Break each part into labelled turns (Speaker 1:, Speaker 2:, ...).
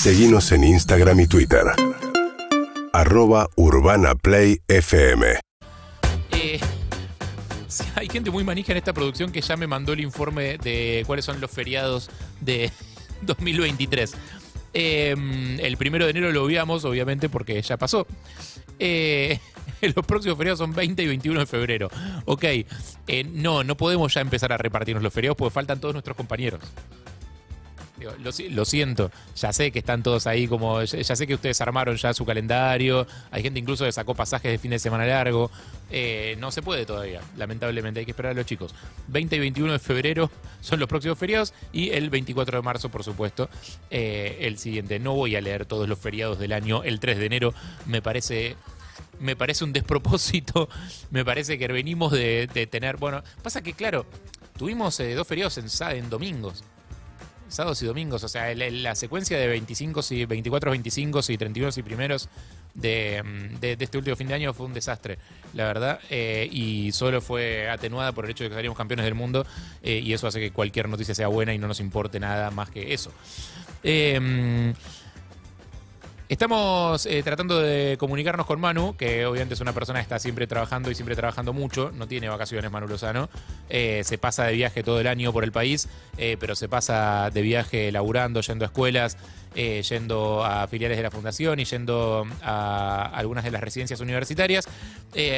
Speaker 1: Seguimos en Instagram y Twitter. Arroba Urbana Play FM.
Speaker 2: Eh, hay gente muy manija en esta producción que ya me mandó el informe de cuáles son los feriados de 2023. Eh, el primero de enero lo obviamos, obviamente, porque ya pasó. Eh, los próximos feriados son 20 y 21 de febrero. Ok, no, no podemos ya empezar a repartirnos los feriados porque faltan todos nuestros compañeros. Lo, si- lo siento, ya sé que están todos ahí como, ya, sé que ustedes armaron ya su calendario, hay gente incluso que sacó pasajes de fin de semana largo, Eh, no se puede todavía, lamentablemente, hay que esperar a los chicos. 20 y 21 de febrero son los próximos feriados y el 24 de marzo, por supuesto, eh, el siguiente. No voy a leer todos los feriados del año, el 3 de enero. Me parece... Me parece un despropósito, me parece que venimos de, tener, bueno, pasa que claro, tuvimos eh, dos feriados en, en domingos, sábados y domingos, o sea, el- la secuencia de 25 y 24, 25 y 31 y primeros de, mm, de este último fin de año fue un desastre, la verdad, eh, y solo fue atenuada por el hecho de que salimos campeones del mundo eh, y eso hace que cualquier noticia sea buena y no nos importe nada más que eso. Eh, mm, Estamos eh, tratando de comunicarnos con Manu, que obviamente es una persona que está siempre trabajando y siempre trabajando mucho. No tiene vacaciones Manu Lozano. Eh, se pasa de viaje todo el año por el país, eh, pero se pasa de viaje laburando, yendo a escuelas, yendo a filiales de la fundación y yendo a algunas de las residencias universitarias.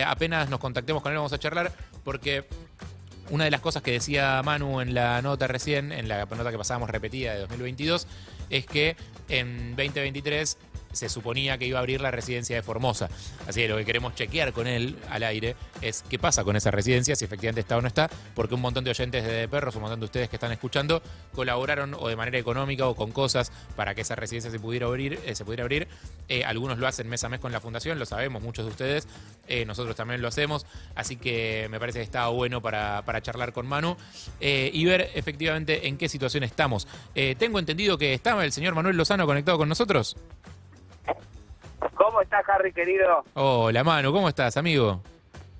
Speaker 2: Apenas nos contactemos con él vamos a charlar porque una de las cosas que decía Manu en la nota recién, en la nota que pasábamos repetida de 2022, es que en 2023 se suponía que iba a abrir la residencia de Formosa. Así que lo que queremos chequear con él al aire es qué pasa con esa residencia, si efectivamente está o no está, porque un montón de oyentes de Perros, un montón de ustedes que están escuchando, colaboraron o de manera económica o con cosas para que esa residencia se pudiera abrir. eh, se pudiera abrir. Eh, algunos lo hacen mes a mes con la fundación, lo sabemos, muchos de ustedes. Eh, nosotros también lo hacemos. Así que me parece que está bueno para, para charlar con Manu y ver efectivamente en qué situación estamos. Tengo entendido que estaba el señor Manuel Lozano conectado con nosotros.
Speaker 3: ¿Cómo estás, Harry, querido?
Speaker 2: Hola Manu, ¿cómo estás, amigo?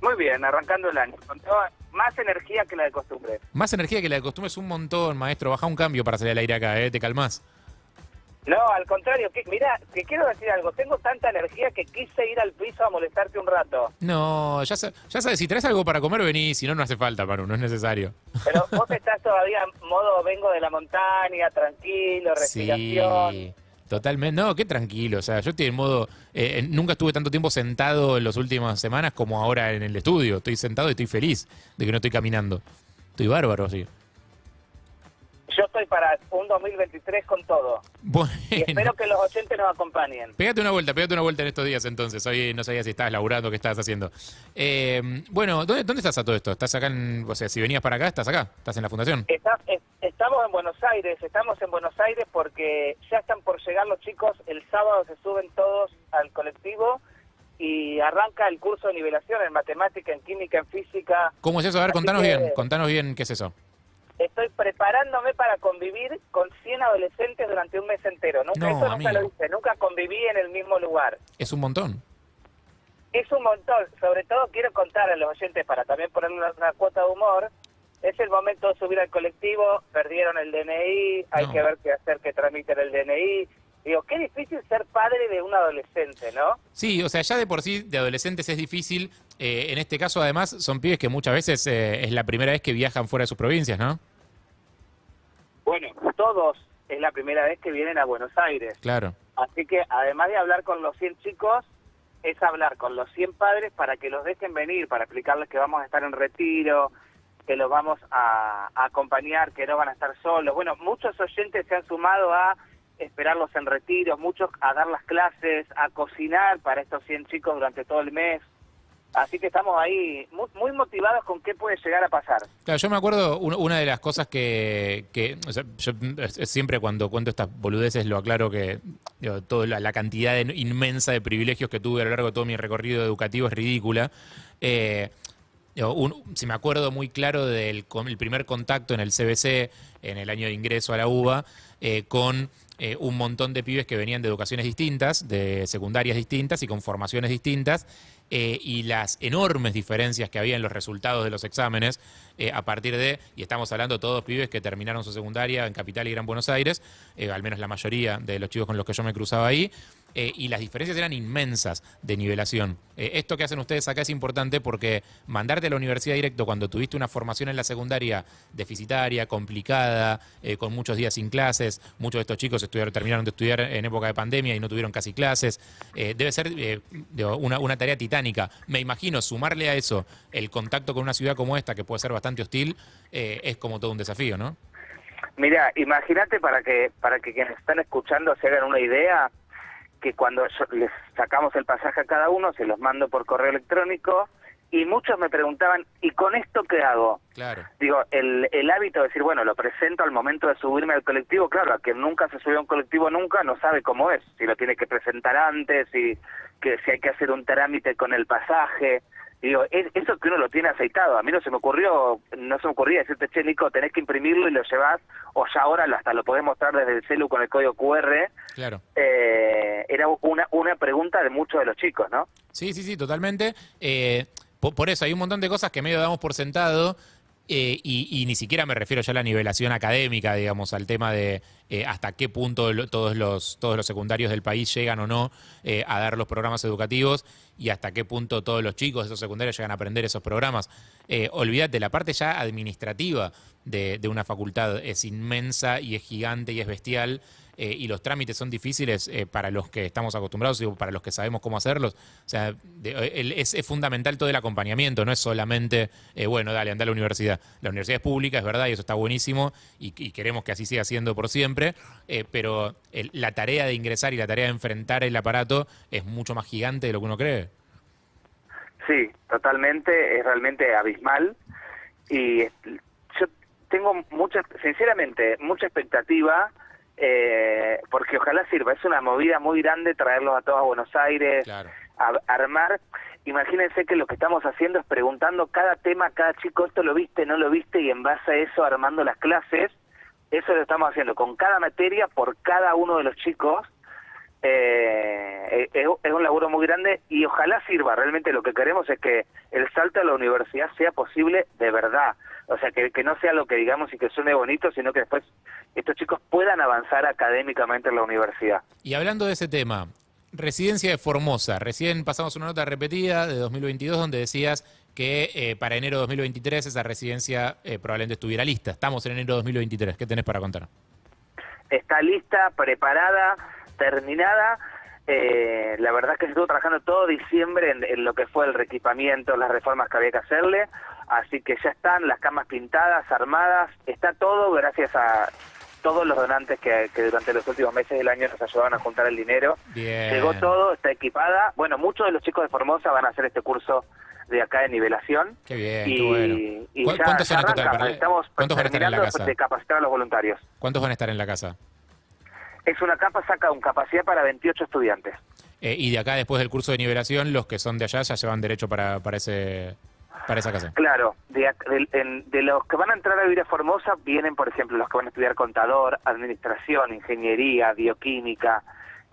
Speaker 3: Muy bien, arrancando el año. Con toda, más energía que la de costumbre.
Speaker 2: Más energía que la de costumbre es un montón, maestro. Baja un cambio para salir al aire acá, ¿eh? Te calmás.
Speaker 3: No, al contrario, que, mira, te quiero decir algo. Tengo tanta energía que quise ir al piso a molestarte un rato.
Speaker 2: No, ya sabes, si traes algo para comer, vení. Si no, no hace falta, Manu, no es necesario.
Speaker 3: Pero vos estás todavía en modo vengo de la montaña, tranquilo, respiración.
Speaker 2: Sí, totalmente. No, qué tranquilo. O sea, yo estoy en modo. eh, nunca estuve tanto tiempo sentado en las últimas semanas como ahora en el estudio. Estoy sentado y estoy feliz de que no estoy caminando. Estoy bárbaro, sí.
Speaker 3: Yo estoy para un 2023 con todo.
Speaker 2: Bueno.
Speaker 3: Y espero que los oyentes nos acompañen.
Speaker 2: Pégate una vuelta, pégate una vuelta en estos días entonces. Hoy no sabía si estabas laburando, qué estabas haciendo. Eh, bueno, ¿dónde, ¿dónde estás a todo esto? ¿Estás acá en, o sea, si venías para acá, estás acá? ¿Estás en la fundación?
Speaker 3: Está- es- estamos en Buenos Aires, estamos en Buenos Aires porque ya están por llegar los chicos. El sábado se suben todos al colectivo y arranca el curso de nivelación en matemática, en química, en física.
Speaker 2: ¿Cómo es eso? A ver,
Speaker 3: Así
Speaker 2: contanos
Speaker 3: que-
Speaker 2: bien, contanos bien qué es eso.
Speaker 3: Estoy preparándome para convivir con 100 adolescentes durante un mes entero. Nunca,
Speaker 2: No,
Speaker 3: eso nunca
Speaker 2: amigo.
Speaker 3: lo hice, nunca conviví en el mismo lugar.
Speaker 2: Es un montón.
Speaker 3: Es un montón, sobre todo quiero contar a los oyentes para también ponerle una, una cuota de humor. Es el momento de subir al colectivo, perdieron el DNI, hay
Speaker 2: No.
Speaker 3: que ver qué hacer que tramiten el DNI. Digo, qué difícil ser padre de un adolescente, ¿no?
Speaker 2: Sí, o sea, ya de por sí de adolescentes es difícil. Eh, en este caso, además, son pibes que muchas veces eh, es la primera vez que viajan fuera de sus provincias, ¿no?
Speaker 3: Bueno, todos es la primera vez que vienen a Buenos Aires.
Speaker 2: Claro.
Speaker 3: Así que además de hablar con los 100 chicos, es hablar con los 100 padres para que los dejen venir, para explicarles que vamos a estar en retiro, que los vamos a, a acompañar, que no van a estar solos. Bueno, muchos oyentes se han sumado a esperarlos en retiros, muchos a dar las clases, a cocinar para estos 100 chicos durante todo el mes. Así que estamos ahí muy, muy motivados con qué puede llegar a pasar.
Speaker 2: Claro, yo me acuerdo un- una de las cosas que, que o sea, yo siempre cuando cuento estas boludeces lo aclaro que digo, toda la, cantidad inmensa de privilegios que tuve a lo largo de todo mi recorrido educativo es ridícula. Eh, si me acuerdo muy claro del el primer contacto en el CBC en el año de ingreso a la UBA eh, con eh, un montón de pibes que venían de educaciones distintas, de secundarias distintas y con formaciones distintas, eh, y las enormes diferencias que había en los resultados de los exámenes a partir de, y estamos hablando todos pibes que terminaron su secundaria en Capital y Gran Buenos Aires, al menos la mayoría de los chicos con los que yo me cruzaba ahí, eh, y las diferencias eran inmensas de nivelación. Eh, esto que hacen ustedes acá es importante porque mandarte a la universidad directo cuando tuviste una formación en la secundaria deficitaria, complicada, eh, con muchos días sin clases, muchos de estos chicos estudiaron, terminaron de estudiar en época de pandemia y no tuvieron casi clases, debe ser una, una tarea titánica. Me imagino sumarle a eso el contacto con una ciudad como esta, que puede ser bastante hostil, es como todo un desafío, ¿no?
Speaker 3: Mira, imagínate para que para que quienes están escuchando se hagan una idea, que cuando les sacamos el pasaje a cada uno, se los mando por correo electrónico y muchos me preguntaban, ¿y con esto qué hago?
Speaker 2: Claro.
Speaker 3: Digo, el, el hábito de decir, bueno, lo presento al momento de subirme al colectivo, claro, a quien nunca se subió a un colectivo nunca no sabe cómo es, si lo tiene que presentar antes, si, que, si hay que hacer un trámite con el pasaje, Digo, es, eso que uno lo tiene aceitado. A mí no se me ocurrió, no se me ocurría decirte, che, Nico, tenés que imprimirlo y lo llevas, o ya ahora hasta lo podés mostrar desde el celu con el código QR.
Speaker 2: Claro.
Speaker 3: Eh, era una, una pregunta de muchos de los chicos, ¿no?
Speaker 2: Sí, sí, sí, totalmente. Eh, por, eso hay un montón de cosas que medio damos por sentado. Eh, y, ni siquiera me refiero ya a la nivelación académica, digamos, al tema de hasta qué punto todos, los, todos los secundarios del país llegan o no a dar los programas educativos, y hasta qué punto todos los chicos de esos secundarios llegan a aprender esos programas. Eh, olvídate, la parte ya administrativa de, una facultad es inmensa y es gigante y es bestial. Eh, y los trámites son difíciles eh, para los que estamos acostumbrados y para los que sabemos cómo hacerlos. O sea, es, fundamental todo el acompañamiento, no es solamente, bueno, dale, anda a la universidad. La universidad es pública, es verdad, y eso está buenísimo, y, queremos que así siga siendo por siempre, pero la tarea de ingresar y la tarea de enfrentar el aparato es mucho más gigante de lo que uno cree.
Speaker 3: Sí, totalmente, es realmente abismal y yo tengo mucha, sinceramente, mucha expectativa eh, porque ojalá sirva, es una movida muy grande traerlos a todos a Buenos Aires, a, armar, imagínense que lo que estamos haciendo es preguntando cada tema, cada chico, esto lo viste, no lo viste y en base a eso armando las clases, eso lo estamos haciendo con cada materia por cada uno de los chicos eh, es, un laburo muy grande y ojalá sirva. Realmente lo que queremos es que el salto a la universidad sea posible de verdad. O sea, que, que no sea lo que digamos y que suene bonito, sino que después estos chicos puedan avanzar académicamente en la universidad.
Speaker 2: Y hablando de ese tema, residencia de Formosa. Recién pasamos una nota repetida de 2022 donde decías que eh, para enero de 2023 esa residencia eh, probablemente estuviera lista. Estamos en enero de 2023. ¿Qué tenés para contar?
Speaker 3: Está lista, preparada terminada. Eh, la verdad es que estuvo trabajando todo diciembre en, lo que fue el reequipamiento, las reformas que había que hacerle, así que ya están las camas pintadas, armadas, está todo gracias a todos los donantes que, durante los últimos meses del año nos ayudaban a juntar el dinero. Llegó todo, está equipada. Bueno, muchos de los chicos de Formosa van a hacer este curso de acá de nivelación.
Speaker 2: Qué bien, y, qué bueno. ¿Cuántos son en total?
Speaker 3: Estamos ¿Cuántos van a estar en la casa? de capacitar a los voluntarios.
Speaker 2: ¿Cuántos van a estar en la casa?
Speaker 3: Es una capa, saca un capacidad para 28 estudiantes.
Speaker 2: Eh, y de acá, después del curso de nivelación, los que son de allá ya llevan derecho para, para, ese, para esa casa.
Speaker 3: Claro, de, de, los que van a entrar a vivir a Formosa, vienen, por ejemplo, los que van a estudiar contador, administración, ingeniería, bioquímica,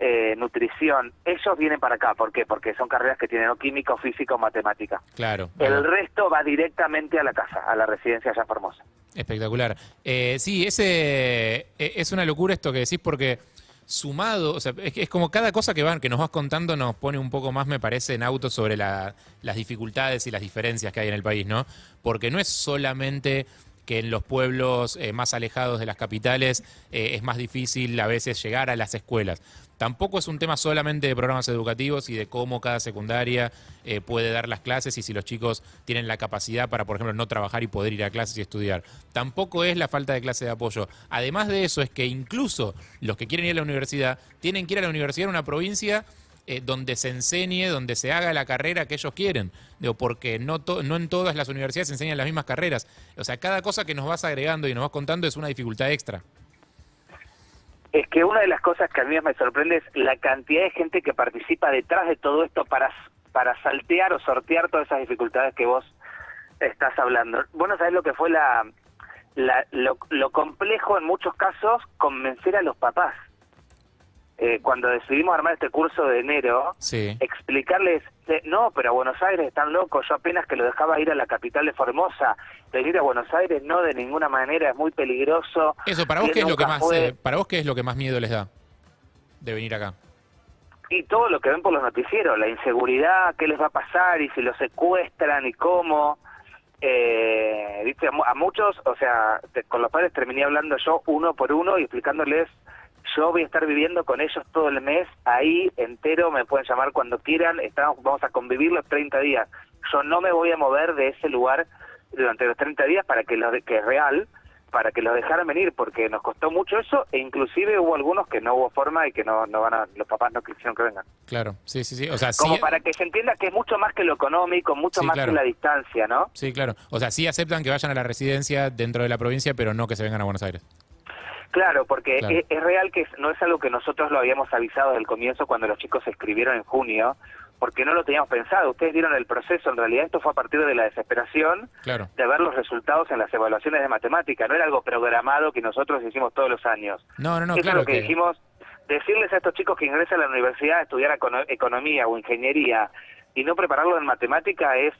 Speaker 3: eh, nutrición. Ellos vienen para acá, ¿por qué? Porque son carreras que tienen o química, o física o matemática.
Speaker 2: Claro.
Speaker 3: El resto va directamente a la casa, a la residencia allá en Formosa.
Speaker 2: Espectacular. Eh, sí, ese e, es una locura esto que decís porque sumado, o sea, es, como cada cosa que, van, que nos vas contando nos pone un poco más, me parece, en auto sobre las dificultades y las diferencias que hay en el país, ¿no? Porque no es solamente que en los pueblos eh, más alejados de las capitales eh, es más difícil a veces llegar a las escuelas. Tampoco es un tema solamente de programas educativos y de cómo cada secundaria eh, puede dar las clases y si los chicos tienen la capacidad para, por ejemplo, no trabajar y poder ir a clases y estudiar. Tampoco es la falta de clase de apoyo. Además de eso, es que incluso los que quieren ir a la universidad tienen que ir a la universidad en una provincia eh, donde se enseñe, donde se haga la carrera que ellos quieren. Digo, porque no, no en todas las universidades se enseñan las mismas carreras. O sea, cada cosa que nos vas agregando y nos vas contando es una dificultad extra
Speaker 3: es que una de las cosas que a mí me sorprende es la cantidad de gente que participa detrás de todo esto para, para saltear o sortear todas esas dificultades que vos estás hablando. Bueno, sabés lo que fue la, lo, complejo en muchos casos convencer a los papás. Eh, cuando decidimos armar este curso de enero,
Speaker 2: Sí.
Speaker 3: explicarles, de, no, pero a Buenos Aires están locos, yo apenas que lo dejaba ir a la capital de Formosa, venir a Buenos Aires no de ninguna manera, es muy peligroso.
Speaker 2: Eso, para vos, ¿qué es lo que más,
Speaker 3: fue.
Speaker 2: eh, para vos qué es lo que más miedo les da de venir acá?
Speaker 3: Y todo lo que ven por los noticieros, la inseguridad, qué les va a pasar y si los secuestran y cómo. Eh, viste, a, mu- a muchos, o sea, te- con los padres terminé hablando yo uno por uno y explicándoles, yo voy a estar viviendo con ellos todo el mes, ahí entero, me pueden llamar cuando quieran, estamos, vamos a convivir los 30 días. Yo no me voy a mover de ese lugar durante los 30 días para que los de- que es real, para que los dejaran venir, porque nos costó mucho eso e inclusive hubo algunos que no hubo forma y que no, no van a, los papás no quisieron que vengan.
Speaker 2: Claro, sí, sí, sí. O sea,
Speaker 3: Como
Speaker 2: sí,
Speaker 3: para que se entienda que es mucho más que lo económico, mucho
Speaker 2: Sí,
Speaker 3: más
Speaker 2: claro.
Speaker 3: que la distancia, ¿no?
Speaker 2: sí, claro. O sea, sí aceptan que vayan a la residencia dentro de la provincia, pero no que se vengan a Buenos Aires.
Speaker 3: Claro, porque
Speaker 2: Claro.
Speaker 3: Es, es real que no es algo que nosotros lo habíamos avisado desde el comienzo cuando los chicos se escribieron en junio, porque no lo teníamos pensado. Ustedes vieron el proceso, en realidad esto fue a partir de la desesperación
Speaker 2: Claro.
Speaker 3: de ver los resultados en las evaluaciones de matemática. No era algo programado que nosotros hicimos todos los años.
Speaker 2: No, no, no,
Speaker 3: Eso
Speaker 2: claro
Speaker 3: es lo que,
Speaker 2: que...
Speaker 3: dijimos, decirles a estos chicos que ingresan a la universidad a estudiar econo- economía o ingeniería y no prepararlos en matemática es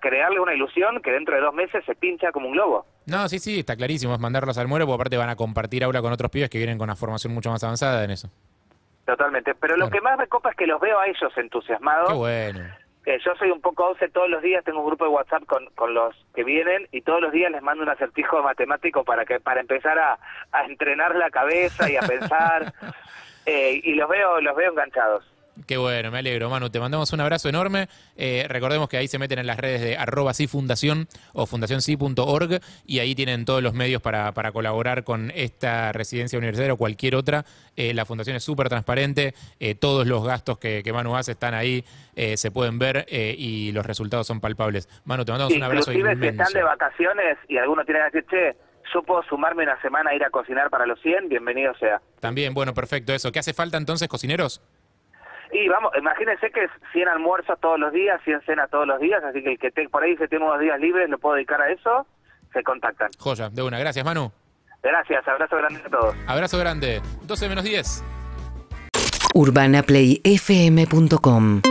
Speaker 3: crearle una ilusión que dentro de dos meses se pincha como un globo.
Speaker 2: No, sí, sí, está clarísimo, es mandarlos al muero, porque aparte van a compartir aula con otros pibes que vienen con una formación mucho más avanzada en eso.
Speaker 3: Totalmente. Pero lo que más me copa es que los veo a ellos entusiasmados.
Speaker 2: Qué bueno.
Speaker 3: que yo soy un poco once todos los días, tengo un grupo de WhatsApp con, con los que vienen y todos los días les mando un acertijo matemático para que para empezar a, a entrenar la cabeza y a pensar eh, y los veo los veo enganchados.
Speaker 2: Qué bueno, me alegro, Manu. Te mandamos un abrazo enorme. Eh, recordemos que ahí se meten en las redes de arroba sí fundación o fundacionsi.org y ahí tienen todos los medios para, para colaborar con esta residencia universitaria o cualquier otra. Eh, la fundación es súper transparente, eh, todos los gastos que, que Manu hace están ahí, se pueden ver y los resultados son palpables. Manu, te mandamos un abrazo
Speaker 3: Inclusive si
Speaker 2: inmenso.
Speaker 3: están de vacaciones y alguno tiene que decir, che, yo puedo sumarme una semana a ir a cocinar para los 100, bienvenido sea.
Speaker 2: También, bueno, perfecto eso. ¿Qué hace falta entonces, cocineros?
Speaker 3: Y vamos, imagínense que es 100 almuerzos todos los días, 100 cenas todos los días, así que el que te, por ahí se tiene unos días libres, lo puedo dedicar a eso, se contactan.
Speaker 2: Joya, de una. Gracias, Manu.
Speaker 3: Gracias, abrazo grande a todos.
Speaker 2: Abrazo grande. 12 menos 10.
Speaker 4: urbanaplayfm.com